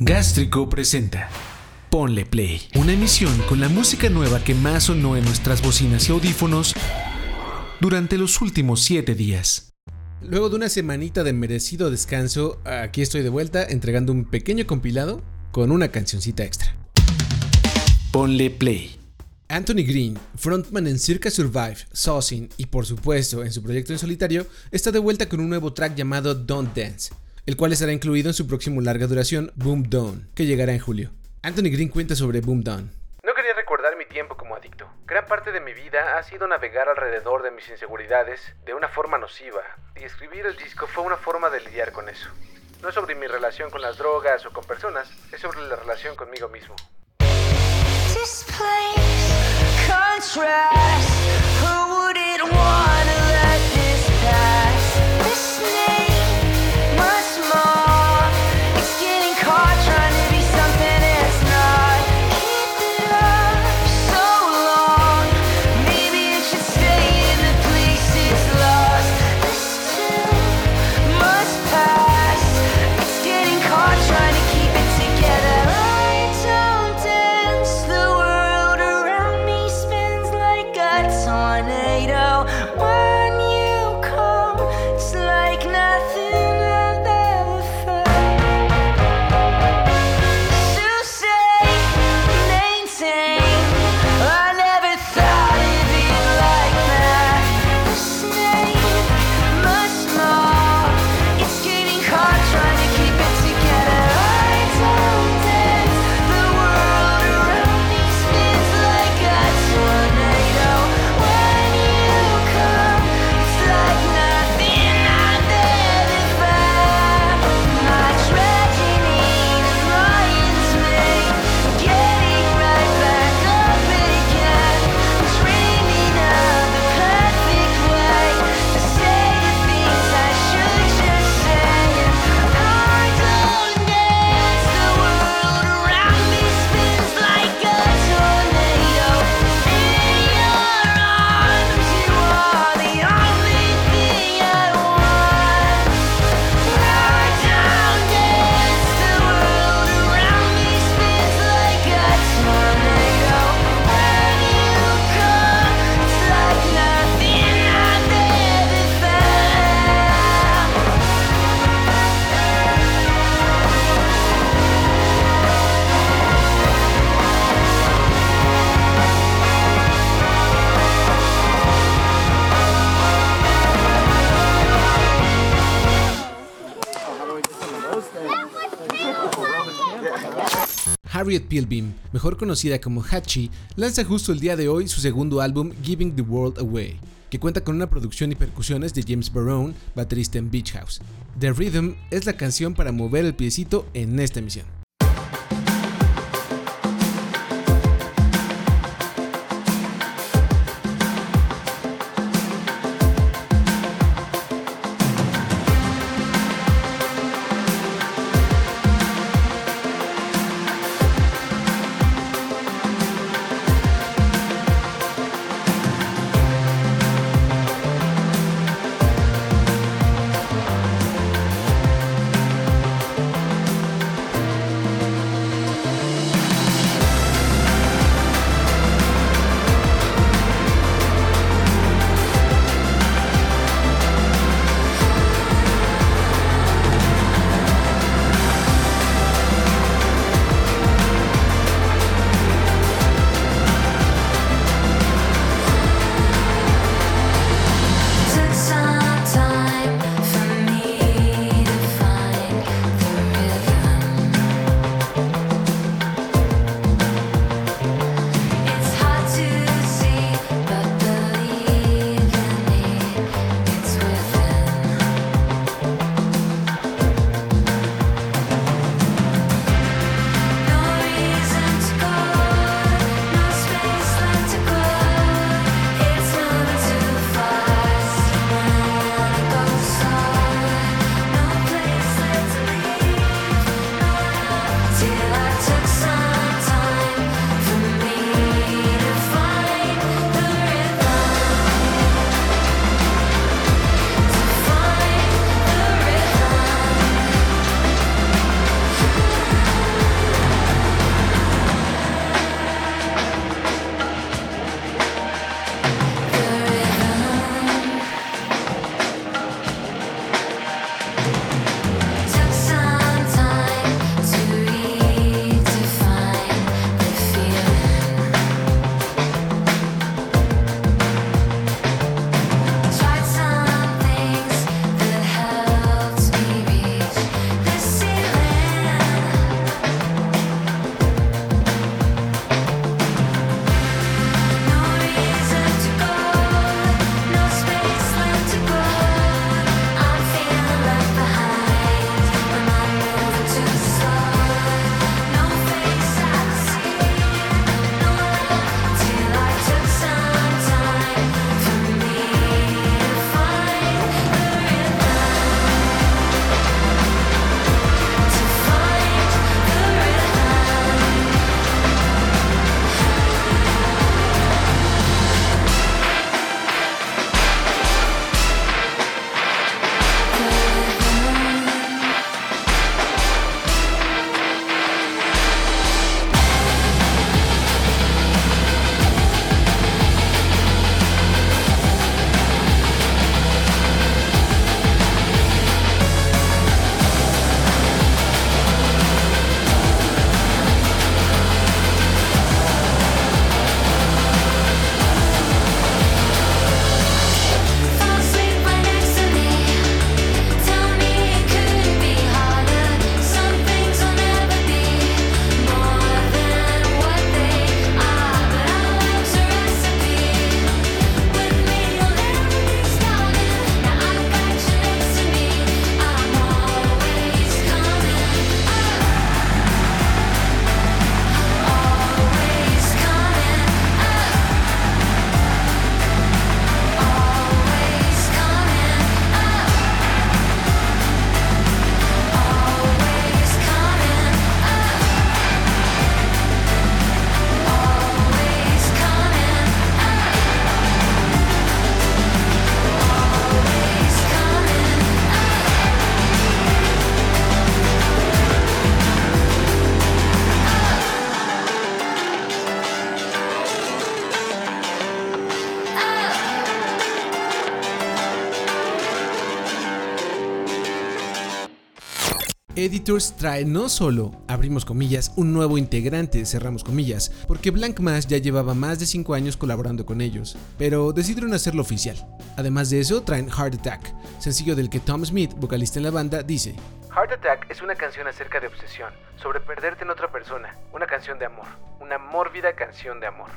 Gástrico presenta Ponle Play, una emisión con la música nueva que más sonó en nuestras bocinas y audífonos durante los últimos 7 días. Luego de una semanita de merecido descanso, aquí estoy de vuelta entregando un pequeño compilado con una cancioncita extra. Ponle Play. Anthony Green, frontman en Circa Survive, Saucing y por supuesto en su proyecto en solitario, está de vuelta con un nuevo track llamado Don't Dance, el cual estará incluido en su próximo larga duración Boom Down, que llegará en julio. Anthony Green cuenta sobre Boom Down. No quería recordar mi tiempo como adicto. Gran parte de mi vida ha sido navegar alrededor de mis inseguridades de una forma nociva, y escribir el disco fue una forma de lidiar con eso. No es sobre mi relación con las drogas o con personas, es sobre la relación conmigo mismo. Pilbeam, mejor conocida como Hachi, lanza justo el día de hoy su segundo álbum Giving the World Away, que cuenta con una producción y percusiones de James Barone, baterista en Beach House. The Rhythm es la canción para mover el piecito en esta emisión. Editors trae no solo, abrimos comillas, un nuevo integrante, cerramos comillas, porque Blank Mass ya llevaba más de 5 años colaborando con ellos, pero decidieron hacerlo oficial. Además de eso, traen Heart Attack, sencillo del que Tom Smith, vocalista en la banda, dice, Heart Attack es una canción acerca de obsesión, sobre perderte en otra persona, una canción de amor, una mórbida canción de amor.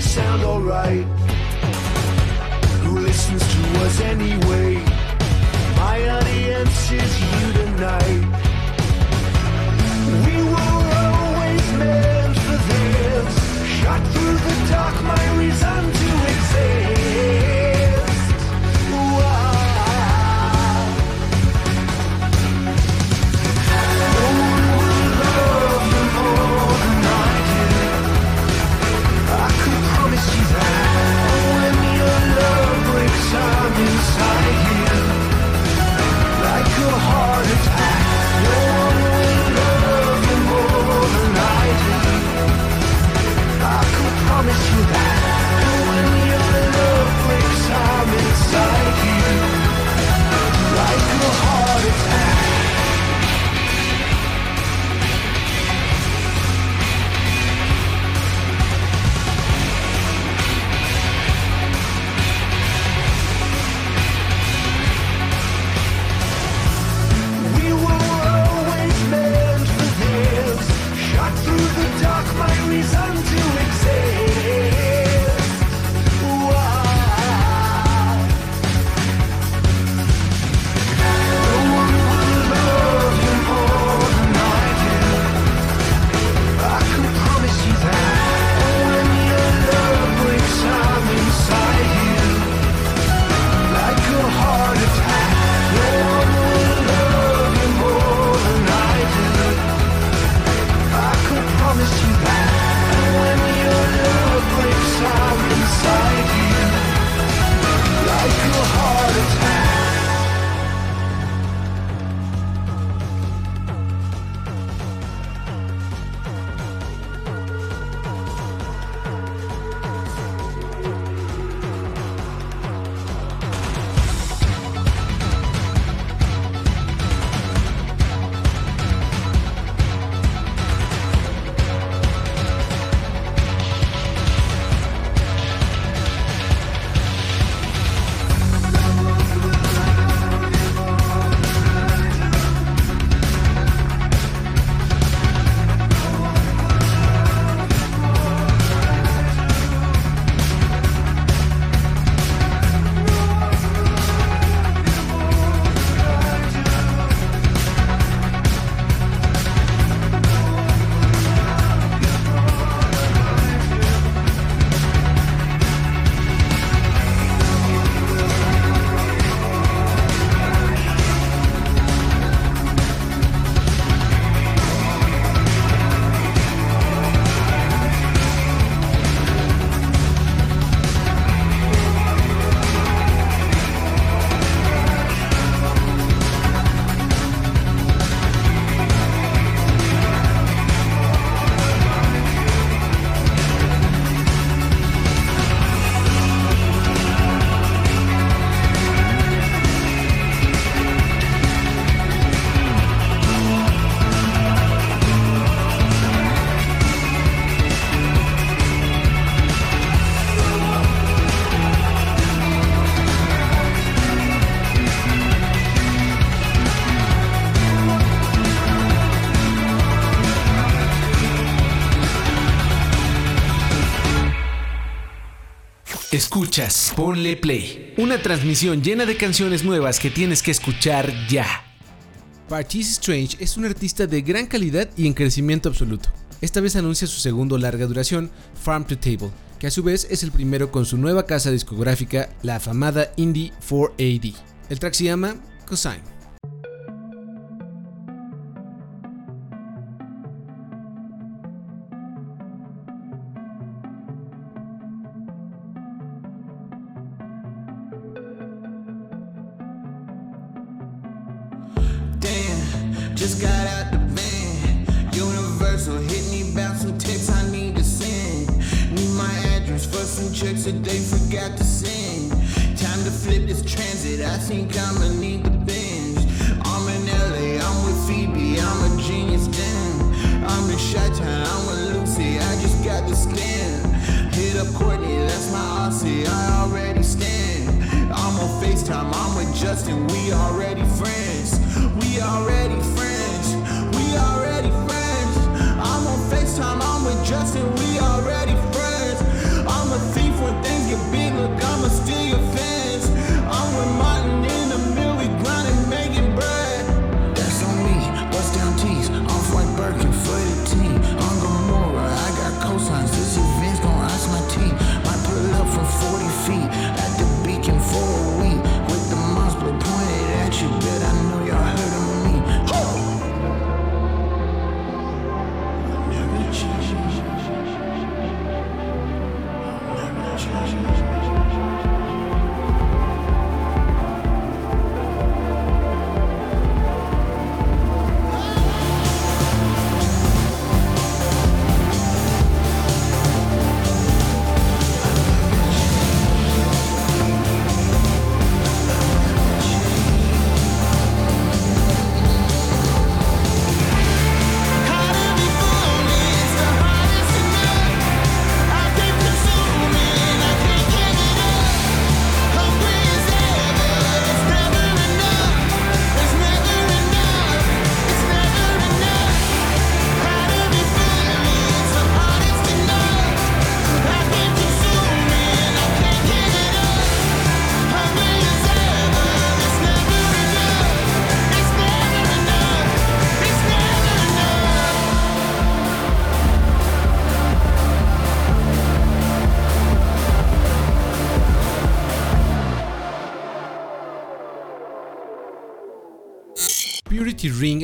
sound alright. Escuchas Ponle Play, una transmisión llena de canciones nuevas que tienes que escuchar ya. Parchis Strange es un artista de gran calidad y en crecimiento absoluto. Esta vez anuncia su segundo larga duración, Farm to Table, que a su vez es el primero con su nueva casa discográfica, la afamada Indie 4AD. El track se llama Cosine. and we are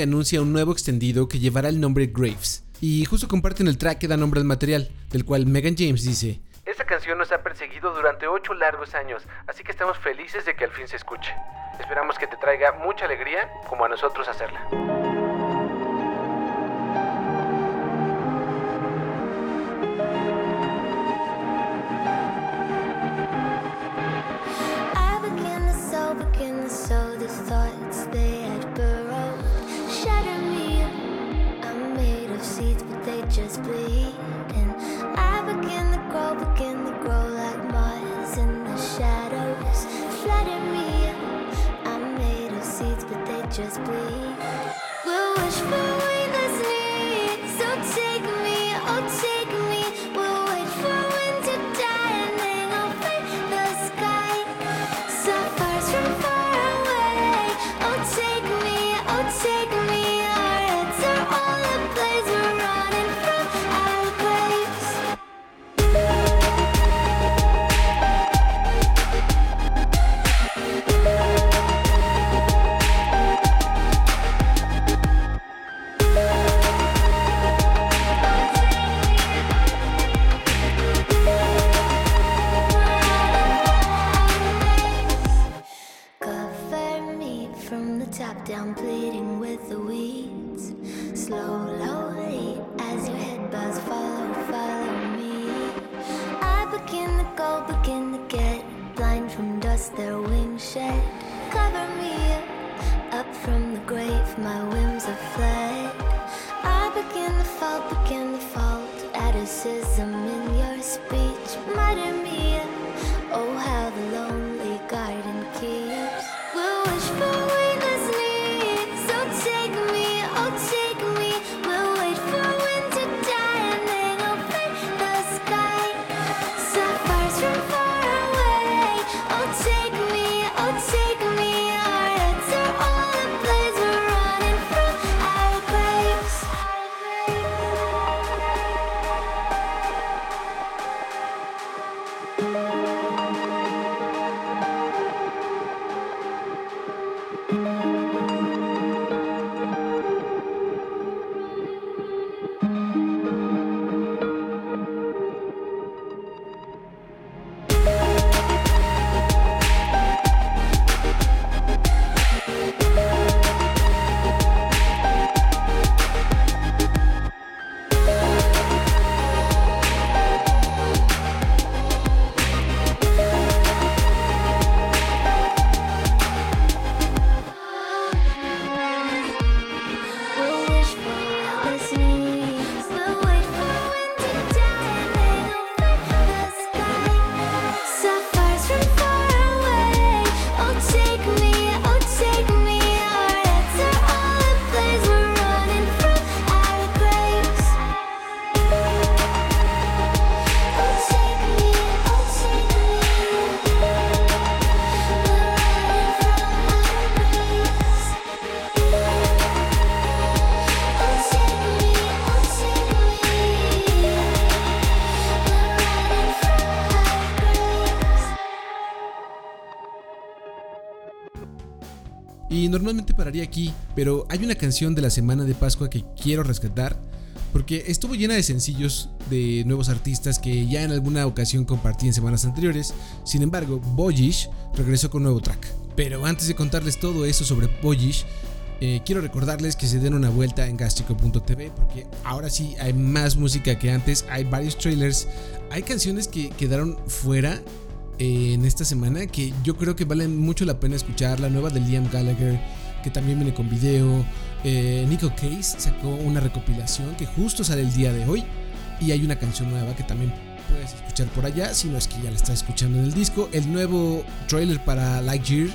anuncia un nuevo extendido que llevará el nombre Graves. Y justo comparten el track que da nombre al material, del cual Megan James dice, Esta canción nos ha perseguido durante 8 largos años, así que estamos felices de que al fin se escuche. Esperamos que te traiga mucha alegría como a nosotros hacerla. sarcasm in your speech, madam mia. Oh, normalmente pararía aquí, pero hay una canción de la semana de Pascua que quiero rescatar porque estuvo llena de sencillos de nuevos artistas que ya en alguna ocasión compartí en semanas anteriores. Sin embargo, Boyish regresó con nuevo track. Pero antes de contarles todo eso sobre Boyish, eh, quiero recordarles que se den una vuelta en gastrico.tv porque ahora sí hay más música que antes, hay varios trailers, hay canciones que quedaron fuera en esta semana que yo creo que valen mucho la pena escuchar, la nueva de Liam Gallagher que también viene con video, eh, Nico Case sacó una recopilación que justo sale el día de hoy y hay una canción nueva que también puedes escuchar por allá, si no es que ya la estás escuchando en el disco, el nuevo trailer para Lightyear,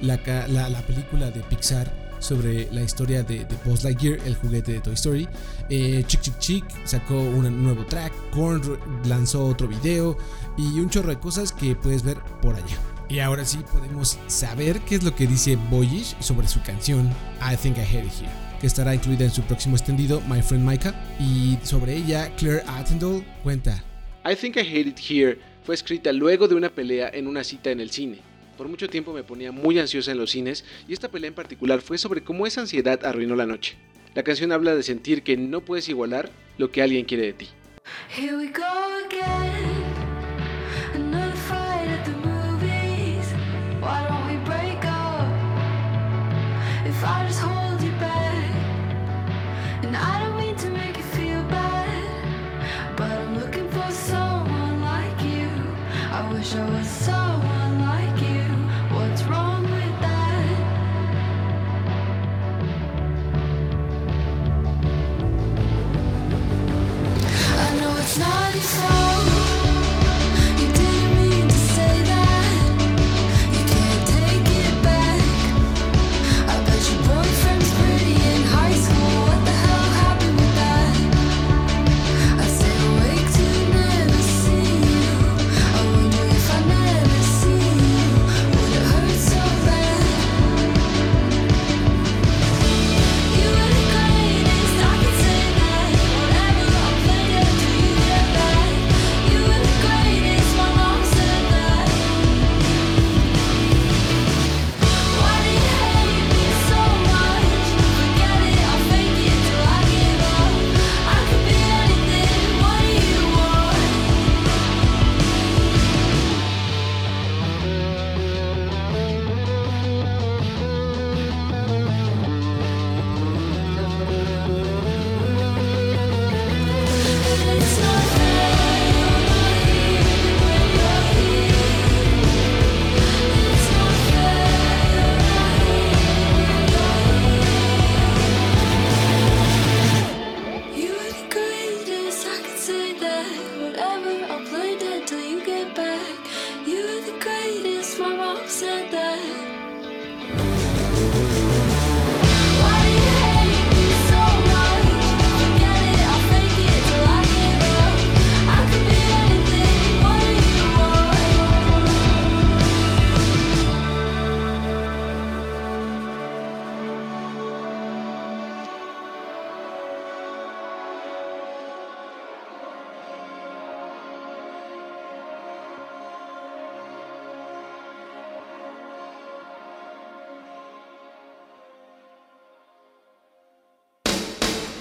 la, la película de Pixar sobre la historia de, de Buzz Lightyear, el juguete de Toy Story. Eh, Chick Chick Chick sacó un nuevo track, Korn lanzó otro video y un chorro de cosas que puedes ver por allá. Y ahora sí podemos saber qué es lo que dice Boyish sobre su canción I Think I Had It Here, que estará incluida en su próximo extendido My Friend Micah. Y sobre ella, Claire Attendall cuenta: I Think I Hate It Here fue escrita luego de una pelea en una cita en el cine. Por mucho tiempo me ponía muy ansiosa en los cines y esta pelea en particular fue sobre cómo esa ansiedad arruinó la noche. La canción habla de sentir que no puedes igualar lo que alguien quiere de ti.